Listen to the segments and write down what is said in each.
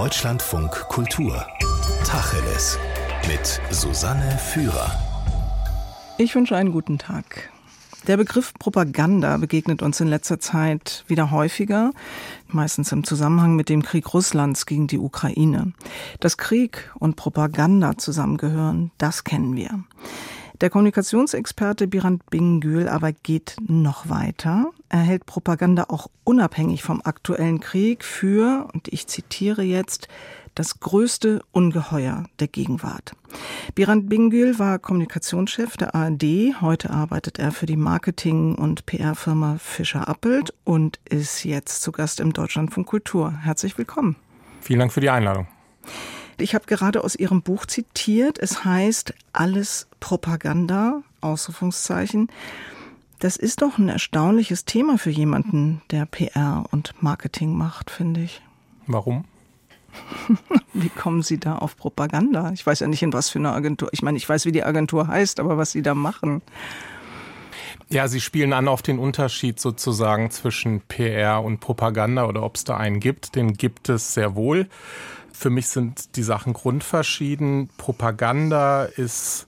Deutschlandfunk Kultur. Tacheles. Mit Susanne Führer. Ich wünsche einen guten Tag. Der Begriff Propaganda begegnet uns in letzter Zeit wieder häufiger, meistens im Zusammenhang mit dem Krieg Russlands gegen die Ukraine. Dass Krieg und Propaganda zusammengehören, das kennen wir. Der Kommunikationsexperte Birand Bingül aber geht noch weiter. Er hält Propaganda auch unabhängig vom aktuellen Krieg für, und ich zitiere jetzt, das größte Ungeheuer der Gegenwart. Birand Bingül war Kommunikationschef der ARD. Heute arbeitet er für die Marketing- und PR-Firma Fischer Appelt und ist jetzt zu Gast im Deutschlandfunk Kultur. Herzlich willkommen. Vielen Dank für die Einladung. Ich habe gerade aus Ihrem Buch zitiert. Es heißt alles Propaganda, Ausrufungszeichen. Das ist doch ein erstaunliches Thema für jemanden, der PR und Marketing macht, finde ich. Warum? Wie kommen Sie da auf Propaganda? Ich weiß ja nicht, in was für eine Agentur. Ich meine, ich weiß, wie die Agentur heißt, aber was Sie da machen. Ja, Sie spielen an auf den Unterschied sozusagen zwischen PR und Propaganda oder ob es da einen gibt. Den gibt es sehr wohl. Für mich sind die Sachen grundverschieden. Propaganda ist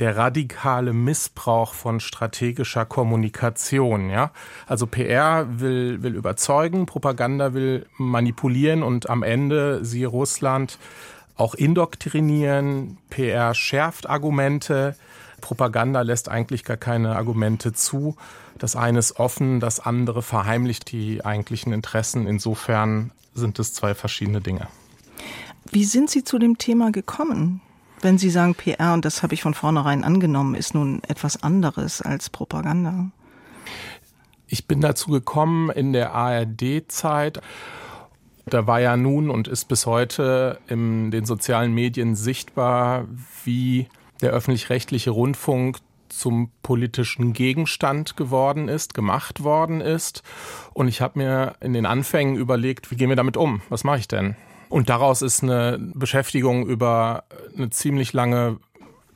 der radikale Missbrauch von strategischer Kommunikation. Ja? Also PR will, will überzeugen, Propaganda will manipulieren und am Ende, siehe Russland, auch indoktrinieren. PR schärft Argumente. Propaganda lässt eigentlich gar keine Argumente zu. Das eine ist offen, das andere verheimlicht die eigentlichen Interessen. Insofern sind es zwei verschiedene Dinge. Wie sind Sie zu dem Thema gekommen? Wenn Sie sagen PR, und das habe ich von vornherein angenommen, ist nun etwas anderes als Propaganda. Ich bin dazu gekommen in der ARD-Zeit. Da war ja nun und ist bis heute in den sozialen Medien sichtbar, wie der öffentlich-rechtliche Rundfunk zum politischen Gegenstand geworden ist, gemacht worden ist. Und ich habe mir in den Anfängen überlegt, wie gehen wir damit um? Was mache ich denn? Und daraus ist eine Beschäftigung über eine ziemlich lange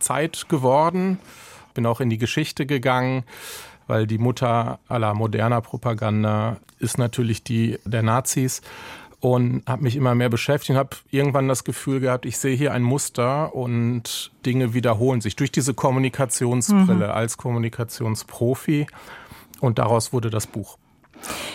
Zeit geworden. Bin auch in die Geschichte gegangen, weil die Mutter aller moderner Propaganda ist natürlich die der Nazis und habe mich immer mehr beschäftigt und habe irgendwann das Gefühl gehabt, ich sehe hier ein Muster und Dinge wiederholen sich durch diese Kommunikationsbrille mhm. als Kommunikationsprofi und daraus wurde das Buch.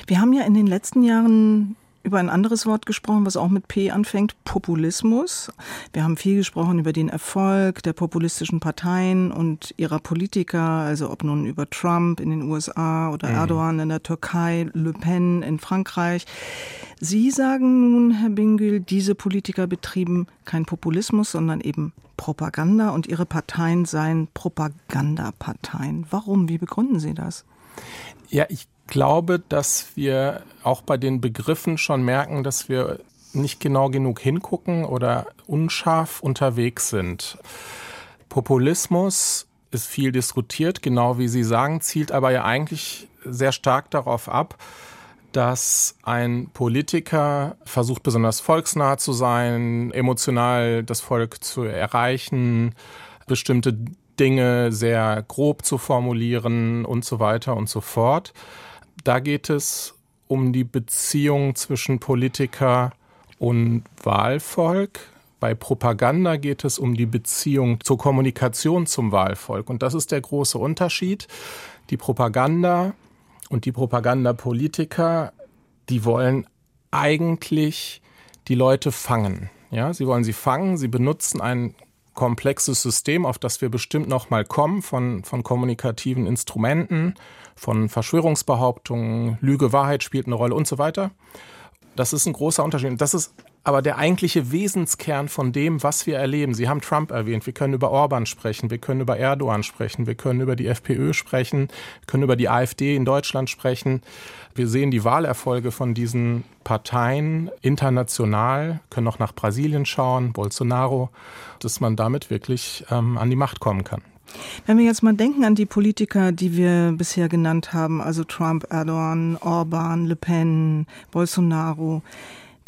Wir haben ja in den letzten Jahren über ein anderes Wort gesprochen, was auch mit P anfängt, Populismus. Wir haben viel gesprochen über den Erfolg der populistischen Parteien und ihrer Politiker, also ob nun über Trump in den USA oder mhm. Erdogan in der Türkei, Le Pen in Frankreich. Sie sagen nun, Herr Bingül, diese Politiker betrieben kein Populismus, sondern eben Propaganda und ihre Parteien seien Propagandaparteien. Warum? Wie begründen Sie das? Ja, ich glaube, dass wir auch bei den Begriffen schon merken, dass wir nicht genau genug hingucken oder unscharf unterwegs sind. Populismus ist viel diskutiert, genau wie Sie sagen, zielt aber ja eigentlich sehr stark darauf ab, dass ein Politiker versucht, besonders volksnah zu sein, emotional das Volk zu erreichen, bestimmte Dinge sehr grob zu formulieren und so weiter und so fort. Da geht es um die Beziehung zwischen Politiker und Wahlvolk. Bei Propaganda geht es um die Beziehung zur Kommunikation zum Wahlvolk. Und das ist der große Unterschied. Die Propaganda und die Propagandapolitiker, die wollen eigentlich die Leute fangen. Ja, sie wollen sie fangen. Sie benutzen ein komplexes System, auf das wir bestimmt noch mal kommen, von, von kommunikativen Instrumenten, von Verschwörungsbehauptungen, Lüge, Wahrheit spielt eine Rolle und so weiter. Das ist ein großer Unterschied. Das ist aber der eigentliche Wesenskern von dem, was wir erleben. Sie haben Trump erwähnt. Wir können über Orban sprechen. Wir können über Erdogan sprechen. Wir können über die FPÖ sprechen. Wir können über die AfD in Deutschland sprechen. Wir sehen die Wahlerfolge von diesen Parteien international, können auch nach Brasilien schauen, Bolsonaro, dass man damit wirklich ähm, an die Macht kommen kann. Wenn wir jetzt mal denken an die Politiker, die wir bisher genannt haben, also Trump, Erdogan, Orban, Le Pen, Bolsonaro,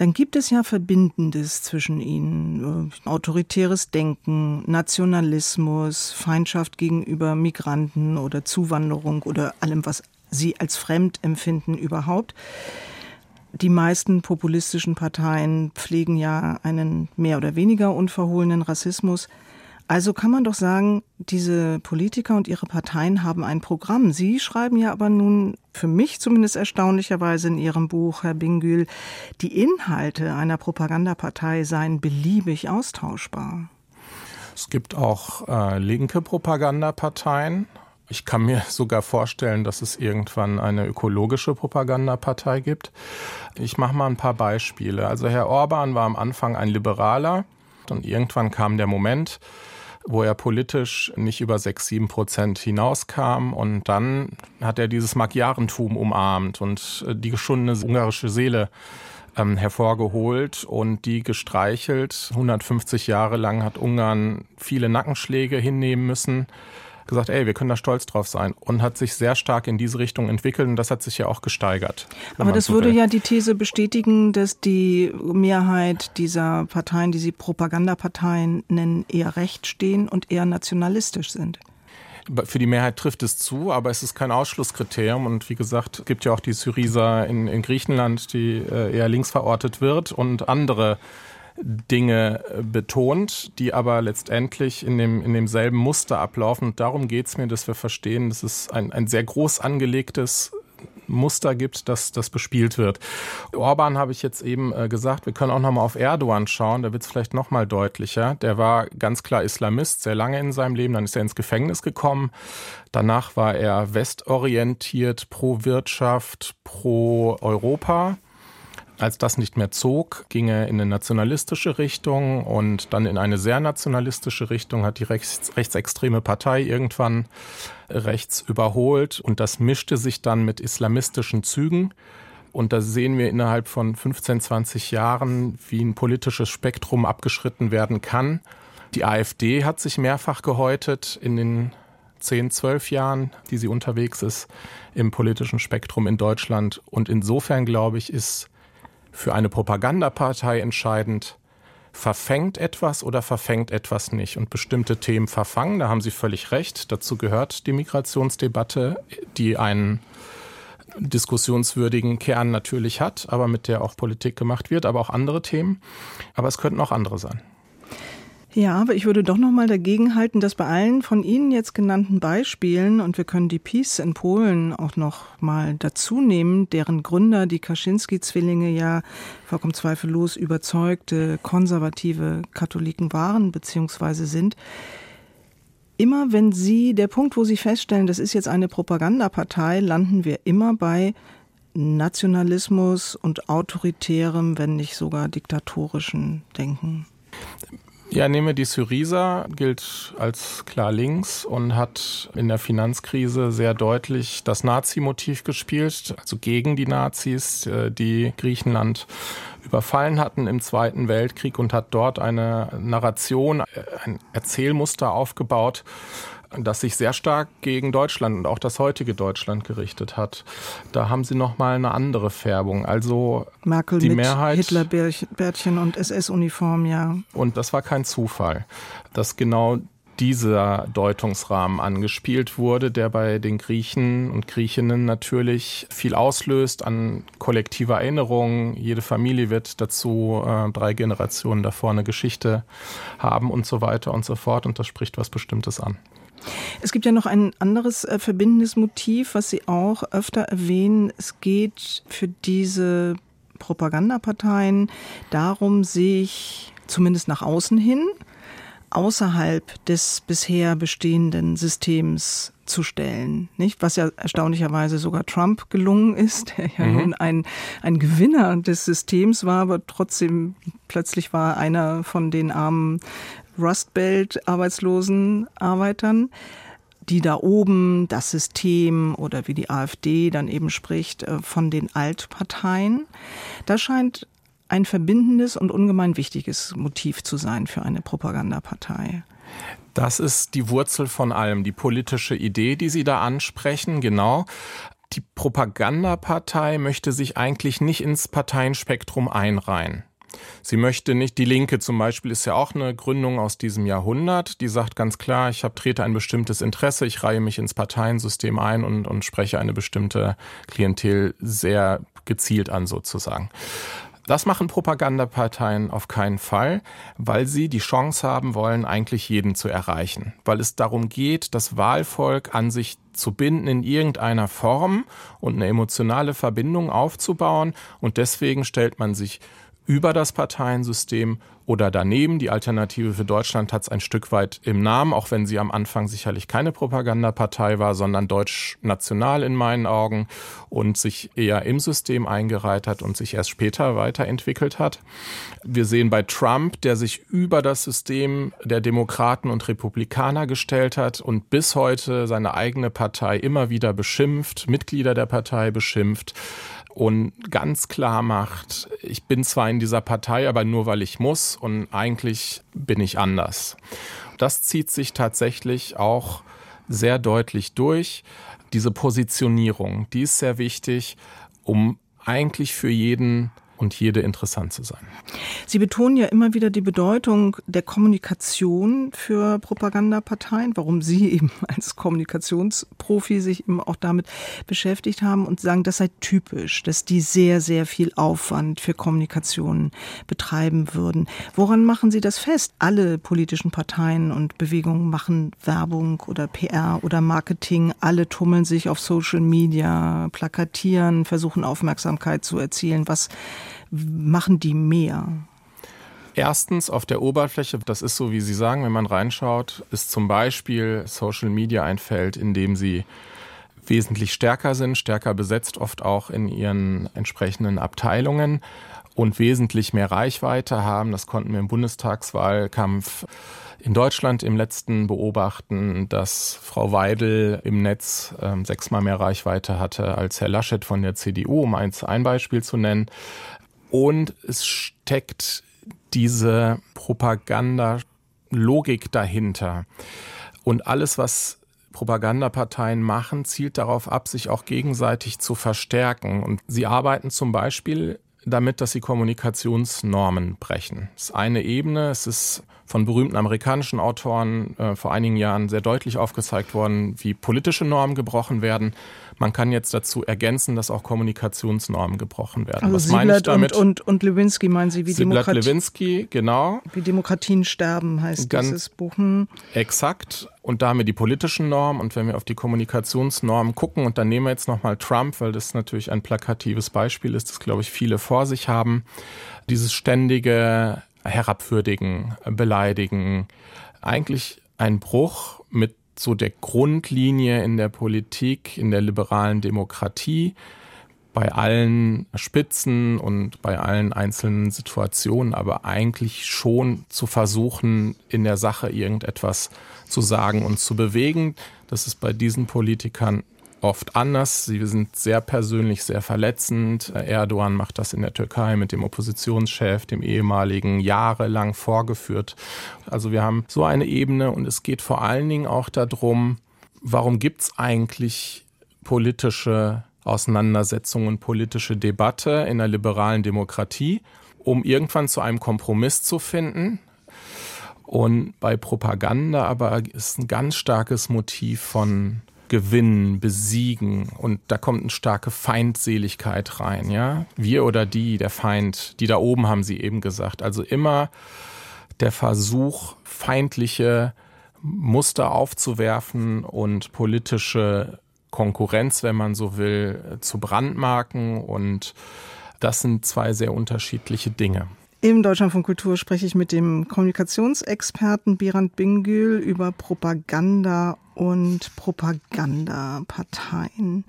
dann gibt es ja Verbindendes zwischen ihnen. Äh, autoritäres Denken, Nationalismus, Feindschaft gegenüber Migranten oder Zuwanderung oder allem, was sie als fremd empfinden überhaupt. Die meisten populistischen Parteien pflegen ja einen mehr oder weniger unverhohlenen Rassismus. Also kann man doch sagen, diese Politiker und ihre Parteien haben ein Programm. Sie schreiben ja aber nun, für mich zumindest erstaunlicherweise in Ihrem Buch, Herr Bingül, die Inhalte einer Propagandapartei seien beliebig austauschbar. Es gibt auch äh, linke Propagandaparteien. Ich kann mir sogar vorstellen, dass es irgendwann eine ökologische Propagandapartei gibt. Ich mache mal ein paar Beispiele. Also Herr Orban war am Anfang ein Liberaler und irgendwann kam der Moment, wo er politisch nicht über 6, 7 Prozent hinauskam. Und dann hat er dieses Magyarentum umarmt und äh, die geschundene ungarische Seele ähm, hervorgeholt und die gestreichelt. 150 Jahre lang hat Ungarn viele Nackenschläge hinnehmen müssen gesagt, ey, wir können da stolz drauf sein und hat sich sehr stark in diese Richtung entwickelt und das hat sich ja auch gesteigert. Aber das so würde will. ja die These bestätigen, dass die Mehrheit dieser Parteien, die sie Propagandaparteien nennen, eher recht stehen und eher nationalistisch sind. Für die Mehrheit trifft es zu, aber es ist kein Ausschlusskriterium. Und wie gesagt, es gibt ja auch die Syriza in, in Griechenland, die äh, eher links verortet wird und andere Dinge äh, betont, die aber letztendlich in, dem, in demselben Muster ablaufen. Und darum geht es mir, dass wir verstehen, dass es ein, ein sehr groß angelegtes Muster gibt, dass das bespielt wird. Orban habe ich jetzt eben äh, gesagt, wir können auch noch mal auf Erdogan schauen, da wird es vielleicht noch mal deutlicher. Der war ganz klar Islamist, sehr lange in seinem Leben, dann ist er ins Gefängnis gekommen. Danach war er westorientiert, pro Wirtschaft, pro Europa. Als das nicht mehr zog, ging er in eine nationalistische Richtung und dann in eine sehr nationalistische Richtung, hat die rechts, rechtsextreme Partei irgendwann rechts überholt und das mischte sich dann mit islamistischen Zügen. Und da sehen wir innerhalb von 15, 20 Jahren, wie ein politisches Spektrum abgeschritten werden kann. Die AfD hat sich mehrfach gehäutet in den 10, 12 Jahren, die sie unterwegs ist im politischen Spektrum in Deutschland. Und insofern, glaube ich, ist für eine Propagandapartei entscheidend, verfängt etwas oder verfängt etwas nicht. Und bestimmte Themen verfangen, da haben Sie völlig recht. Dazu gehört die Migrationsdebatte, die einen diskussionswürdigen Kern natürlich hat, aber mit der auch Politik gemacht wird, aber auch andere Themen. Aber es könnten auch andere sein. Ja, aber ich würde doch noch mal dagegen halten, dass bei allen von Ihnen jetzt genannten Beispielen und wir können die Peace in Polen auch noch mal dazu nehmen, deren Gründer, die Kaczynski-Zwillinge ja vollkommen zweifellos überzeugte konservative Katholiken waren bzw. sind. Immer wenn Sie, der Punkt, wo Sie feststellen, das ist jetzt eine Propagandapartei, landen wir immer bei Nationalismus und autoritärem, wenn nicht sogar diktatorischen Denken. Ja, nehme die Syriza, gilt als klar links und hat in der Finanzkrise sehr deutlich das Nazi-Motiv gespielt, also gegen die Nazis, äh, die Griechenland überfallen hatten im Zweiten Weltkrieg und hat dort eine Narration, äh, ein Erzählmuster aufgebaut, das sich sehr stark gegen Deutschland und auch das heutige Deutschland gerichtet hat. Da haben sie noch mal eine andere Färbung. Also Merkel die mit Mehrheit Hitlerbärtchen und SS-Uniform, ja. Und das war kein Zufall, dass genau dieser Deutungsrahmen angespielt wurde, der bei den Griechen und Griechinnen natürlich viel auslöst an kollektiver Erinnerung. Jede Familie wird dazu äh, drei Generationen davor eine Geschichte haben und so weiter und so fort. Und das spricht was Bestimmtes an. Es gibt ja noch ein anderes äh, verbindendes Motiv, was Sie auch öfter erwähnen. Es geht für diese Propagandaparteien darum, sich zumindest nach außen hin außerhalb des bisher bestehenden Systems zu stellen, nicht? Was ja erstaunlicherweise sogar Trump gelungen ist, der ja mhm. nun ein, ein Gewinner des Systems war, aber trotzdem plötzlich war einer von den armen Rust Belt Arbeitslosen Arbeitern die da oben das System oder wie die AfD dann eben spricht äh, von den Altparteien. Das scheint ein verbindendes und ungemein wichtiges Motiv zu sein für eine Propagandapartei. Das ist die Wurzel von allem, die politische Idee, die Sie da ansprechen, genau. Die Propagandapartei möchte sich eigentlich nicht ins Parteienspektrum einreihen. Sie möchte nicht, die Linke zum Beispiel ist ja auch eine Gründung aus diesem Jahrhundert, die sagt ganz klar, ich habe, trete ein bestimmtes Interesse, ich reihe mich ins Parteiensystem ein und, und spreche eine bestimmte Klientel sehr gezielt an sozusagen. Das machen Propagandaparteien auf keinen Fall, weil sie die Chance haben wollen, eigentlich jeden zu erreichen. Weil es darum geht, das Wahlvolk an sich zu binden in irgendeiner Form und eine emotionale Verbindung aufzubauen. Und deswegen stellt man sich über das Parteiensystem oder daneben. Die Alternative für Deutschland hat es ein Stück weit im Namen, auch wenn sie am Anfang sicherlich keine Propagandapartei war, sondern deutsch-national in meinen Augen und sich eher im System eingereiht hat und sich erst später weiterentwickelt hat. Wir sehen bei Trump, der sich über das System der Demokraten und Republikaner gestellt hat und bis heute seine eigene Partei immer wieder beschimpft, Mitglieder der Partei beschimpft und ganz klar macht, ich bin zwar in dieser Partei, aber nur weil ich muss und eigentlich bin ich anders. Das zieht sich tatsächlich auch sehr deutlich durch. Diese Positionierung, die ist sehr wichtig, um eigentlich für jeden und jede interessant zu sein. Sie betonen ja immer wieder die Bedeutung der Kommunikation für Propagandaparteien, warum Sie eben als Kommunikationsprofi sich eben auch damit beschäftigt haben und sagen, das sei typisch, dass die sehr, sehr viel Aufwand für Kommunikation betreiben würden. Woran machen Sie das fest? Alle politischen Parteien und Bewegungen machen Werbung oder PR oder Marketing. Alle tummeln sich auf Social Media, plakatieren, versuchen Aufmerksamkeit zu erzielen. Was machen die mehr? Erstens auf der Oberfläche, das ist so, wie Sie sagen, wenn man reinschaut, ist zum Beispiel Social Media ein Feld, in dem sie wesentlich stärker sind, stärker besetzt, oft auch in ihren entsprechenden Abteilungen und wesentlich mehr Reichweite haben. Das konnten wir im Bundestagswahlkampf in Deutschland im letzten beobachten, dass Frau Weidel im Netz äh, sechsmal mehr Reichweite hatte als Herr Laschet von der CDU, um eins, ein Beispiel zu nennen. Und es steckt diese Propagandalogik dahinter. Und alles, was Propagandaparteien machen, zielt darauf ab, sich auch gegenseitig zu verstärken. Und sie arbeiten zum Beispiel damit, dass sie Kommunikationsnormen brechen. Das ist eine Ebene. Es ist von berühmten amerikanischen Autoren äh, vor einigen Jahren sehr deutlich aufgezeigt worden, wie politische Normen gebrochen werden. Man kann jetzt dazu ergänzen, dass auch Kommunikationsnormen gebrochen werden. Also Was Sieblatt meine ich damit? Und, und, und Lewinsky meinen Sie, wie Demokratie, Lewinsky, genau. Wie Demokratien sterben heißt Ganz dieses Buch. Hm. Exakt. Und da haben wir die politischen Normen. Und wenn wir auf die Kommunikationsnormen gucken, und dann nehmen wir jetzt nochmal Trump, weil das natürlich ein plakatives Beispiel ist, das, glaube ich, viele vor sich haben. Dieses ständige herabwürdigen, beleidigen. Eigentlich ein Bruch mit so der Grundlinie in der Politik, in der liberalen Demokratie, bei allen Spitzen und bei allen einzelnen Situationen, aber eigentlich schon zu versuchen, in der Sache irgendetwas zu sagen und zu bewegen. Das ist bei diesen Politikern oft anders. Sie sind sehr persönlich, sehr verletzend. Erdogan macht das in der Türkei mit dem Oppositionschef, dem ehemaligen, jahrelang vorgeführt. Also wir haben so eine Ebene und es geht vor allen Dingen auch darum, warum gibt es eigentlich politische Auseinandersetzungen, politische Debatte in der liberalen Demokratie, um irgendwann zu einem Kompromiss zu finden. Und bei Propaganda aber ist ein ganz starkes Motiv von gewinnen, besiegen und da kommt eine starke Feindseligkeit rein, ja. Wir oder die, der Feind, die da oben haben sie eben gesagt. Also immer der Versuch, feindliche Muster aufzuwerfen und politische Konkurrenz, wenn man so will, zu brandmarken und das sind zwei sehr unterschiedliche Dinge. Im Deutschland von Kultur spreche ich mit dem Kommunikationsexperten Birand Bingül über Propaganda und Propagandaparteien.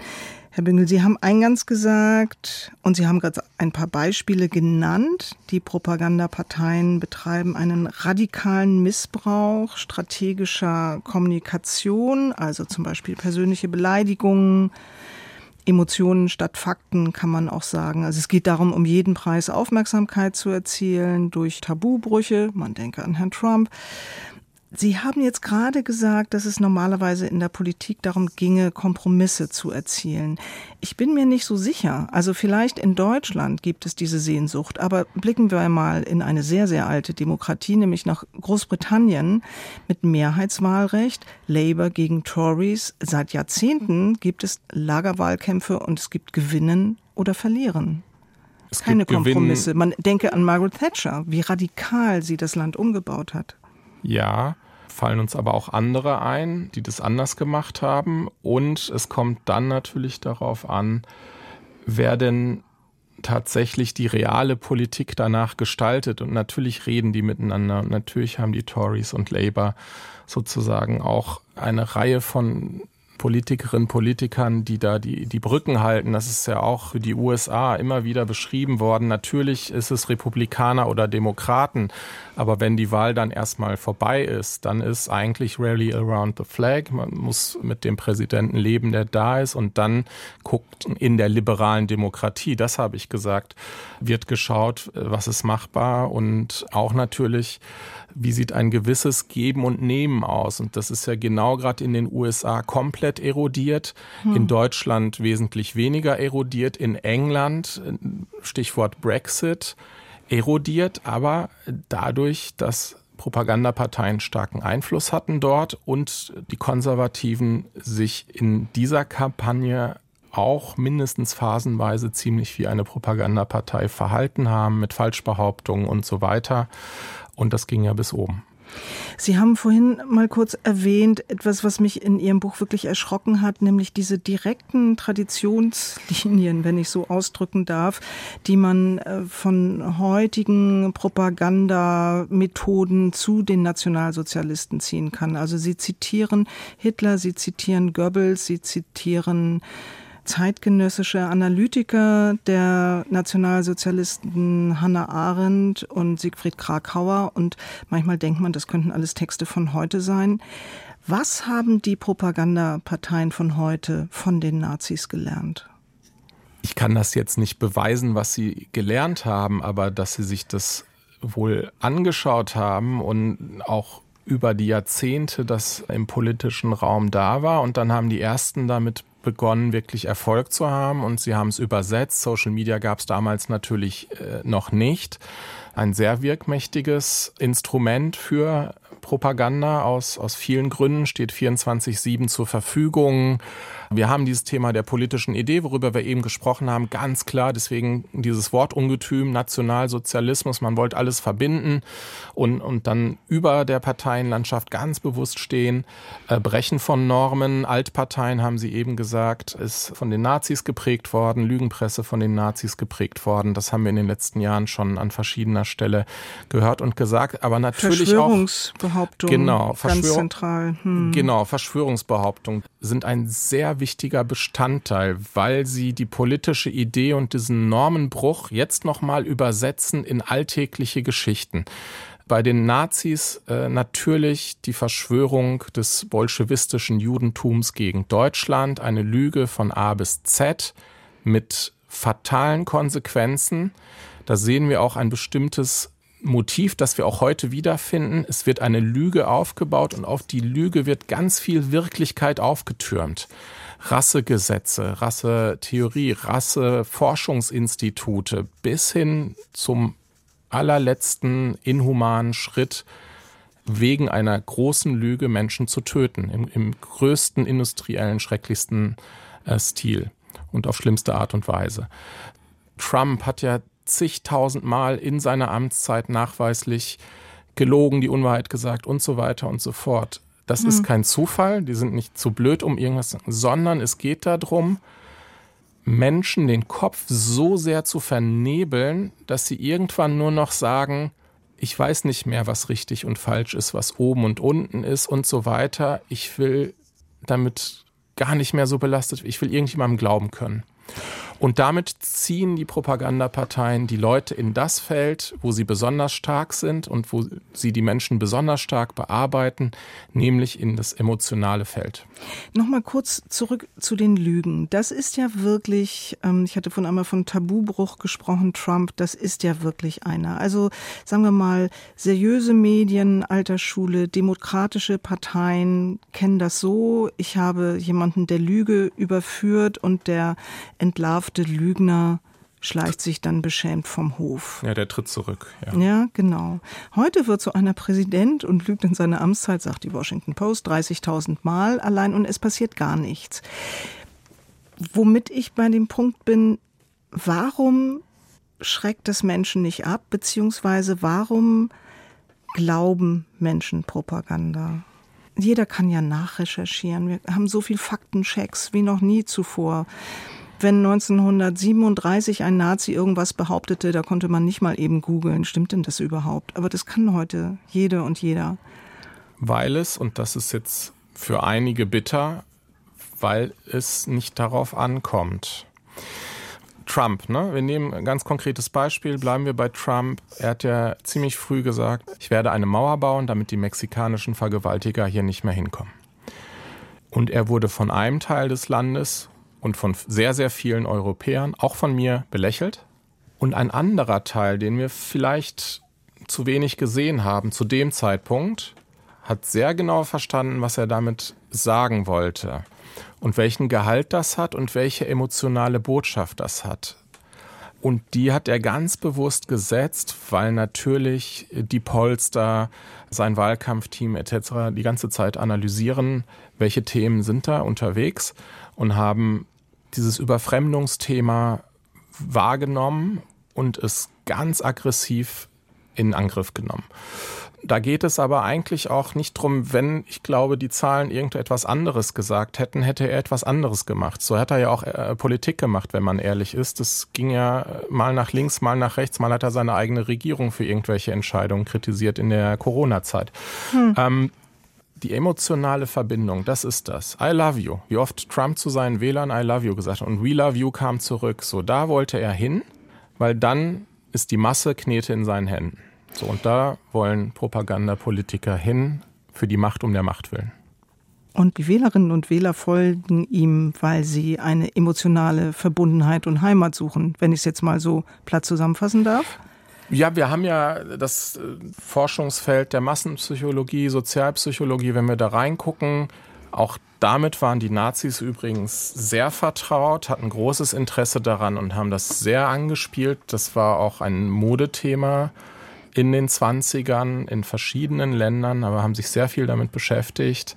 Herr Bingül, Sie haben eingangs gesagt und Sie haben gerade ein paar Beispiele genannt. Die Propagandaparteien betreiben einen radikalen Missbrauch strategischer Kommunikation, also zum Beispiel persönliche Beleidigungen, Emotionen statt Fakten, kann man auch sagen. Also es geht darum, um jeden Preis Aufmerksamkeit zu erzielen durch Tabubrüche. Man denke an Herrn Trump. Sie haben jetzt gerade gesagt, dass es normalerweise in der Politik darum ginge, Kompromisse zu erzielen. Ich bin mir nicht so sicher. Also vielleicht in Deutschland gibt es diese Sehnsucht, aber blicken wir mal in eine sehr, sehr alte Demokratie, nämlich nach Großbritannien mit Mehrheitswahlrecht, Labour gegen Tories. Seit Jahrzehnten gibt es Lagerwahlkämpfe und es gibt Gewinnen oder Verlieren. Es Keine Kompromisse. Man denke an Margaret Thatcher, wie radikal sie das Land umgebaut hat. Ja, fallen uns aber auch andere ein, die das anders gemacht haben. Und es kommt dann natürlich darauf an, wer denn tatsächlich die reale Politik danach gestaltet. Und natürlich reden die miteinander. Und natürlich haben die Tories und Labour sozusagen auch eine Reihe von Politikerinnen, Politikern, die da die, die Brücken halten. Das ist ja auch für die USA immer wieder beschrieben worden. Natürlich ist es Republikaner oder Demokraten, aber wenn die Wahl dann erstmal vorbei ist, dann ist eigentlich Rally Around the Flag. Man muss mit dem Präsidenten leben, der da ist und dann guckt in der liberalen Demokratie, das habe ich gesagt, wird geschaut, was ist machbar und auch natürlich wie sieht ein gewisses Geben und Nehmen aus? Und das ist ja genau gerade in den USA komplett erodiert, hm. in Deutschland wesentlich weniger erodiert, in England, Stichwort Brexit, erodiert, aber dadurch, dass Propagandaparteien starken Einfluss hatten dort und die Konservativen sich in dieser Kampagne auch mindestens phasenweise ziemlich wie eine Propagandapartei verhalten haben mit Falschbehauptungen und so weiter. Und das ging ja bis oben. Sie haben vorhin mal kurz erwähnt, etwas, was mich in Ihrem Buch wirklich erschrocken hat, nämlich diese direkten Traditionslinien, wenn ich so ausdrücken darf, die man äh, von heutigen Propagandamethoden zu den Nationalsozialisten ziehen kann. Also Sie zitieren Hitler, Sie zitieren Goebbels, Sie zitieren zeitgenössische Analytiker der Nationalsozialisten Hannah Arendt und Siegfried Krakauer und manchmal denkt man, das könnten alles Texte von heute sein. Was haben die Propagandaparteien von heute von den Nazis gelernt? Ich kann das jetzt nicht beweisen, was sie gelernt haben, aber dass sie sich das wohl angeschaut haben und auch über die Jahrzehnte das im politischen Raum da war. Und dann haben die ersten damit begonnen, wirklich Erfolg zu haben und sie haben es übersetzt. Social Media gab es damals natürlich äh, noch nicht. Ein sehr wirkmächtiges Instrument für Propaganda aus, aus vielen Gründen, steht 24-7 zur Verfügung. Wir haben dieses Thema der politischen Idee, worüber wir eben gesprochen haben, ganz klar. Deswegen dieses Wortungetüm, Nationalsozialismus, man wollte alles verbinden und, und dann über der Parteienlandschaft ganz bewusst stehen, äh, Brechen von Normen. Altparteien, haben Sie eben gesagt, ist von den Nazis geprägt worden, Lügenpresse von den Nazis geprägt worden. Das haben wir in den letzten Jahren schon an verschiedener Stelle gehört und gesagt. Aber natürlich Verschwörungsbehauptung, auch. Genau, ganz zentral. Hm. Genau, Verschwörungsbehauptungen sind ein sehr wichtiger Bestandteil, weil sie die politische Idee und diesen Normenbruch jetzt nochmal übersetzen in alltägliche Geschichten. Bei den Nazis äh, natürlich die Verschwörung des bolschewistischen Judentums gegen Deutschland, eine Lüge von A bis Z mit fatalen Konsequenzen. Da sehen wir auch ein bestimmtes Motiv, das wir auch heute wiederfinden. Es wird eine Lüge aufgebaut und auf die Lüge wird ganz viel Wirklichkeit aufgetürmt. Rassegesetze, Rassetheorie, Rasseforschungsinstitute bis hin zum allerletzten inhumanen Schritt, wegen einer großen Lüge Menschen zu töten, im, im größten industriellen, schrecklichsten äh, Stil und auf schlimmste Art und Weise. Trump hat ja zigtausend Mal in seiner Amtszeit nachweislich gelogen, die Unwahrheit gesagt und so weiter und so fort. Das mhm. ist kein Zufall, die sind nicht zu blöd um irgendwas, sondern es geht darum, Menschen den Kopf so sehr zu vernebeln, dass sie irgendwann nur noch sagen, ich weiß nicht mehr, was richtig und falsch ist, was oben und unten ist und so weiter. Ich will damit gar nicht mehr so belastet, ich will irgendjemandem glauben können. Und damit ziehen die Propagandaparteien die Leute in das Feld, wo sie besonders stark sind und wo sie die Menschen besonders stark bearbeiten, nämlich in das emotionale Feld. Nochmal kurz zurück zu den Lügen. Das ist ja wirklich, ähm, ich hatte von einmal von Tabubruch gesprochen, Trump, das ist ja wirklich einer. Also sagen wir mal, seriöse Medien, Altersschule, demokratische Parteien kennen das so. Ich habe jemanden der Lüge überführt und der entlarvt verkaufte Lügner schleicht sich dann beschämt vom Hof. Ja, der tritt zurück. Ja. ja, genau. Heute wird so einer Präsident und lügt in seiner Amtszeit, sagt die Washington Post, 30.000 Mal allein und es passiert gar nichts. Womit ich bei dem Punkt bin, warum schreckt es Menschen nicht ab, beziehungsweise warum glauben Menschen Propaganda? Jeder kann ja nachrecherchieren. Wir haben so viel Faktenchecks wie noch nie zuvor wenn 1937 ein Nazi irgendwas behauptete, da konnte man nicht mal eben googeln, stimmt denn das überhaupt? Aber das kann heute jede und jeder. Weil es, und das ist jetzt für einige bitter, weil es nicht darauf ankommt. Trump, ne? Wir nehmen ein ganz konkretes Beispiel, bleiben wir bei Trump. Er hat ja ziemlich früh gesagt, ich werde eine Mauer bauen, damit die mexikanischen Vergewaltiger hier nicht mehr hinkommen. Und er wurde von einem Teil des Landes und von sehr, sehr vielen Europäern, auch von mir, belächelt. Und ein anderer Teil, den wir vielleicht zu wenig gesehen haben zu dem Zeitpunkt, hat sehr genau verstanden, was er damit sagen wollte und welchen Gehalt das hat und welche emotionale Botschaft das hat. Und die hat er ganz bewusst gesetzt, weil natürlich die Polster, sein Wahlkampfteam etc. die ganze Zeit analysieren, welche Themen sind da unterwegs und haben dieses Überfremdungsthema wahrgenommen und es ganz aggressiv in Angriff genommen. Da geht es aber eigentlich auch nicht drum, wenn ich glaube, die Zahlen irgendetwas anderes gesagt hätten, hätte er etwas anderes gemacht. So hat er ja auch äh, Politik gemacht, wenn man ehrlich ist. Es ging ja mal nach links, mal nach rechts, mal hat er seine eigene Regierung für irgendwelche Entscheidungen kritisiert in der Corona-Zeit. Hm. Ähm, die emotionale Verbindung, das ist das. I love you. Wie oft Trump zu seinen Wählern I love you gesagt hat. Und we love you kam zurück. So, da wollte er hin, weil dann ist die Masse Knete in seinen Händen. So, und da wollen Propagandapolitiker hin für die Macht um der Macht willen. Und die Wählerinnen und Wähler folgen ihm, weil sie eine emotionale Verbundenheit und Heimat suchen, wenn ich es jetzt mal so platt zusammenfassen darf? Ja, wir haben ja das äh, Forschungsfeld der Massenpsychologie, Sozialpsychologie, wenn wir da reingucken, auch damit waren die Nazis übrigens sehr vertraut, hatten großes Interesse daran und haben das sehr angespielt. Das war auch ein Modethema in den 20ern in verschiedenen Ländern, aber haben sich sehr viel damit beschäftigt,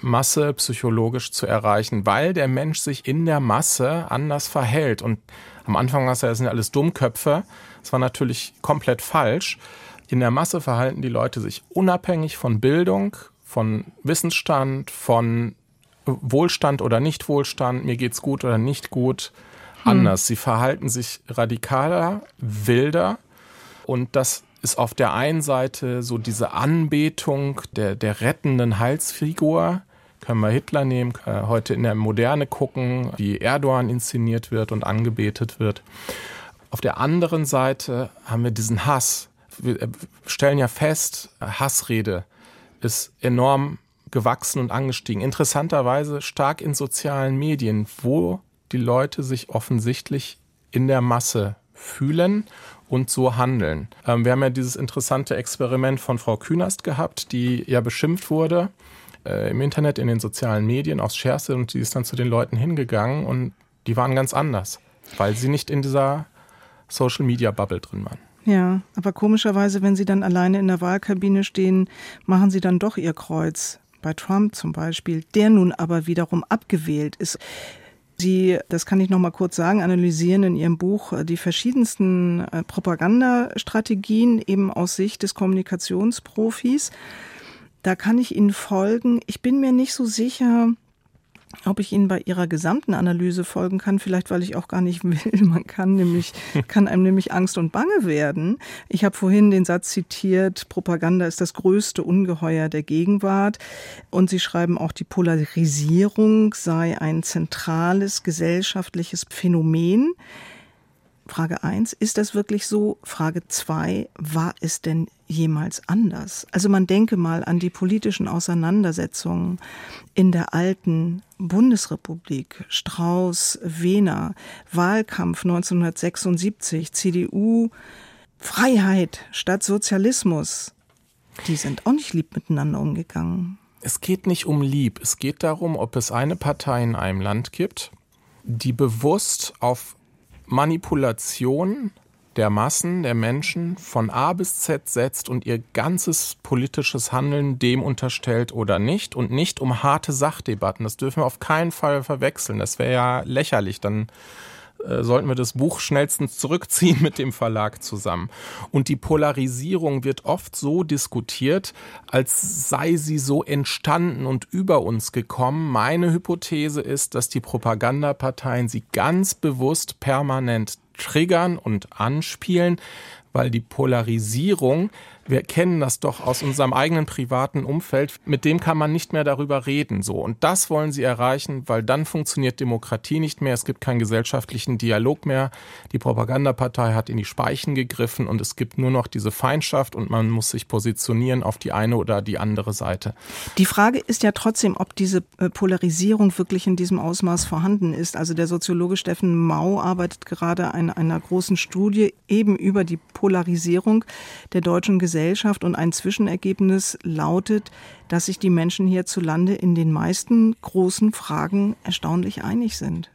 Masse psychologisch zu erreichen, weil der Mensch sich in der Masse anders verhält. Und am Anfang war es ja, das sind ja alles Dummköpfe. Das war natürlich komplett falsch. In der Masse verhalten die Leute sich unabhängig von Bildung, von Wissensstand, von Wohlstand oder Nichtwohlstand, mir geht's gut oder nicht gut, hm. anders. Sie verhalten sich radikaler, wilder und das ist auf der einen Seite so diese Anbetung der, der rettenden Heilsfigur. Können wir Hitler nehmen, äh, heute in der Moderne gucken, wie Erdogan inszeniert wird und angebetet wird. Auf der anderen Seite haben wir diesen Hass. Wir äh, stellen ja fest, Hassrede ist enorm gewachsen und angestiegen. Interessanterweise stark in sozialen Medien, wo die Leute sich offensichtlich in der Masse fühlen und so handeln. Ähm, wir haben ja dieses interessante Experiment von Frau Künast gehabt, die ja beschimpft wurde äh, im Internet, in den sozialen Medien aufs Schärfste und die ist dann zu den Leuten hingegangen und die waren ganz anders, weil sie nicht in dieser Social Media Bubble drin waren. Ja, aber komischerweise, wenn sie dann alleine in der Wahlkabine stehen, machen sie dann doch ihr Kreuz. Bei Trump zum Beispiel, der nun aber wiederum abgewählt ist. Sie, das kann ich noch mal kurz sagen, analysieren in Ihrem Buch äh, die verschiedensten äh, Propagandastrategien eben aus Sicht des Kommunikationsprofis. Da kann ich Ihnen folgen. Ich bin mir nicht so sicher, ob ich Ihnen bei Ihrer gesamten Analyse folgen kann, vielleicht weil ich auch gar nicht will. Man kann nämlich, kann einem nämlich Angst und Bange werden. Ich habe vorhin den Satz zitiert, Propaganda ist das größte Ungeheuer der Gegenwart. Und Sie schreiben auch, die Polarisierung sei ein zentrales gesellschaftliches Phänomen. Frage eins, ist das wirklich so? Frage zwei, war es denn jemals anders? Also man denke mal an die politischen Auseinandersetzungen in der alten Bundesrepublik, Strauß, Wehner, Wahlkampf 1976, CDU, Freiheit statt Sozialismus. Die sind auch nicht lieb miteinander umgegangen. Es geht nicht um lieb. Es geht darum, ob es eine Partei in einem Land gibt, die bewusst auf Manipulation der Massen, der Menschen von A bis Z setzt und ihr ganzes politisches Handeln dem unterstellt oder nicht und nicht um harte Sachdebatten. Das dürfen wir auf keinen Fall verwechseln. Das wäre ja lächerlich. Dann äh, sollten wir das Buch schnellstens zurückziehen mit dem Verlag zusammen. Und die Polarisierung wird oft so diskutiert, als sei sie so entstanden und über uns gekommen. Meine Hypothese ist, dass die Propagandaparteien sie ganz bewusst permanent triggern und anspielen, weil die Polarisierung wir kennen das doch aus unserem eigenen privaten Umfeld, mit dem kann man nicht mehr darüber reden, so. Und das wollen sie erreichen, weil dann funktioniert Demokratie nicht mehr, es gibt keinen gesellschaftlichen Dialog mehr, die Propagandapartei hat in die Speichen gegriffen und es gibt nur noch diese Feindschaft und man muss sich positionieren auf die eine oder die andere Seite. Die Frage ist ja trotzdem, ob diese äh, Polarisierung wirklich in diesem Ausmaß vorhanden ist. Also der Soziologe Steffen Mau arbeitet gerade an einer großen Studie eben über die Polarisierung der deutschen Gesellschaft Gesellschaft und ein Zwischenergebnis lautet, dass sich die Menschen hierzulande in den meisten großen Fragen erstaunlich einig sind.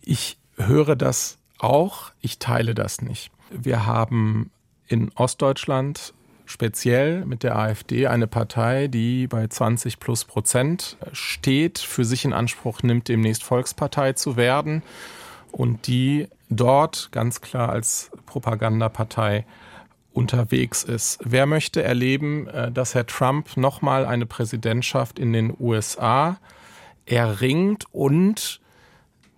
Ich höre das auch, ich teile das nicht. Wir haben in Ostdeutschland speziell mit der AfD eine Partei, die bei 20 plus Prozent steht, für sich in Anspruch nimmt, demnächst Volkspartei zu werden und die dort ganz klar als Propagandapartei unterwegs ist. Wer möchte erleben, äh, dass Herr Trump nochmal eine Präsidentschaft in den USA erringt und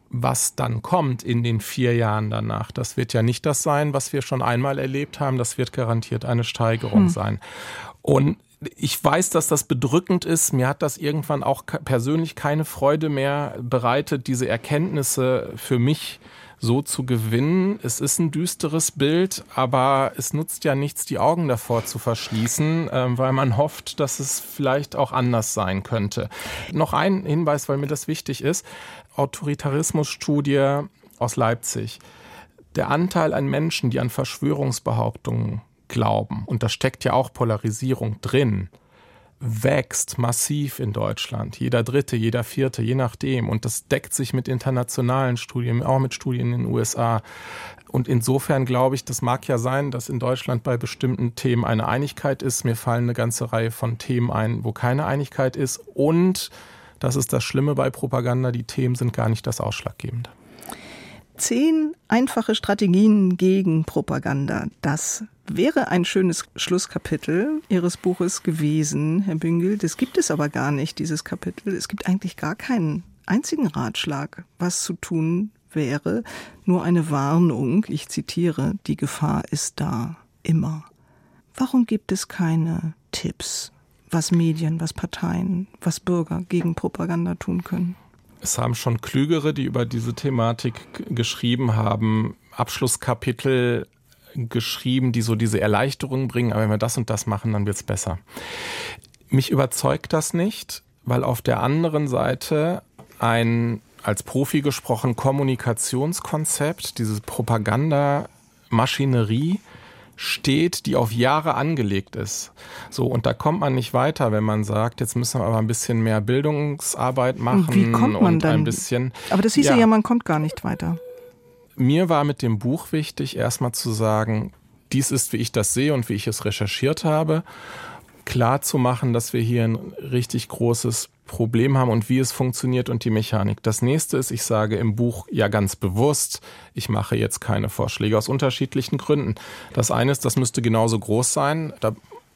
was dann kommt in den vier Jahren danach, das wird ja nicht das sein, was wir schon einmal erlebt haben. Das wird garantiert eine Steigerung hm. sein. Und ich weiß, dass das bedrückend ist. Mir hat das irgendwann auch persönlich keine Freude mehr bereitet, diese Erkenntnisse für mich äh, so zu gewinnen. Es ist ein düsteres Bild, aber es nutzt ja nichts, die Augen davor zu verschließen, äh, weil man hofft, dass es vielleicht auch anders sein könnte. Noch ein Hinweis, weil mir das wichtig ist. Autoritarismusstudie aus Leipzig. Der Anteil an Menschen, die an Verschwörungsbehauptungen glauben, und da steckt ja auch Polarisierung drin, wächst massiv in Deutschland. Jeder dritte, jeder vierte, je nachdem. Und das deckt sich mit internationalen Studien, auch mit Studien in den USA. Und insofern glaube ich, das mag ja sein, dass in Deutschland bei bestimmten Themen eine Einigkeit ist. Mir fallen eine ganze Reihe von Themen ein, wo keine Einigkeit ist. Und das ist das Schlimme bei Propaganda, die Themen sind gar nicht das Ausschlaggebende. Zehn einfache Strategien gegen Propaganda. Das wäre ein schönes Schlusskapitel Ihres Buches gewesen, Herr Büngel. Das gibt es aber gar nicht, dieses Kapitel. Es gibt eigentlich gar keinen einzigen Ratschlag, was zu tun wäre. Nur eine Warnung. Ich zitiere, die Gefahr ist da. Immer. Warum gibt es keine Tipps, was Medien, was Parteien, was Bürger gegen Propaganda tun können? Es haben schon Klügere, die über diese Thematik geschrieben haben, Abschlusskapitel geschrieben, die so diese Erleichterung bringen, aber wenn wir das und das machen, dann wird's besser. Mich überzeugt das nicht, weil auf der anderen Seite ein als Profi gesprochen Kommunikationskonzept, diese Propagandamaschinerie steht, die auf Jahre angelegt ist. So, und da kommt man nicht weiter, wenn man sagt, jetzt müssen wir aber ein bisschen mehr Bildungsarbeit machen. Wie kommt man und dann? ein bisschen. Aber das hieße ja, ja, man kommt gar nicht weiter. Mir war mit dem Buch wichtig, erstmal zu sagen, dies ist, wie ich das sehe und wie ich es recherchiert habe, klar zu machen, dass wir hier ein richtig großes Problem haben und wie es funktioniert und die Mechanik. Das nächste ist, ich sage im Buch ja ganz bewusst, ich mache jetzt keine Vorschläge aus unterschiedlichen Gründen. Das eine ist, das müsste genauso groß sein. Da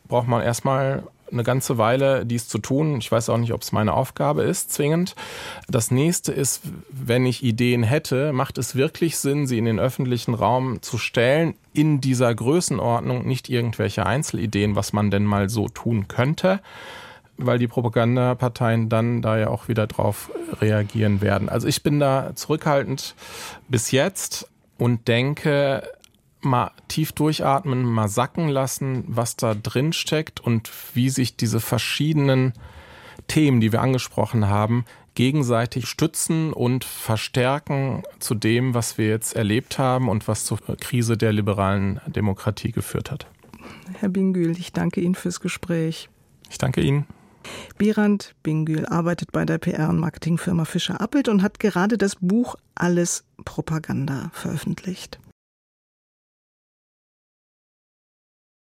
braucht man erstmal eine ganze Weile, dies zu tun. Ich weiß auch nicht, ob es meine Aufgabe ist, zwingend. Das nächste ist, wenn ich Ideen hätte, macht es wirklich Sinn, sie in den öffentlichen Raum zu stellen, in dieser Größenordnung, nicht irgendwelche Einzelideen, was man denn mal so tun könnte weil die Propagandaparteien dann da ja auch wieder drauf reagieren werden. Also ich bin da zurückhaltend bis jetzt und denke, mal tief durchatmen, mal sacken lassen, was da drin steckt und wie sich diese verschiedenen Themen, die wir angesprochen haben, gegenseitig stützen und verstärken zu dem, was wir jetzt erlebt haben und was zur Krise der liberalen Demokratie geführt hat. Herr Bingül, ich danke Ihnen fürs Gespräch. Ich danke Ihnen. Birand Bingül arbeitet bei der PR- und Marketingfirma Fischer Appelt und hat gerade das Buch Alles Propaganda veröffentlicht.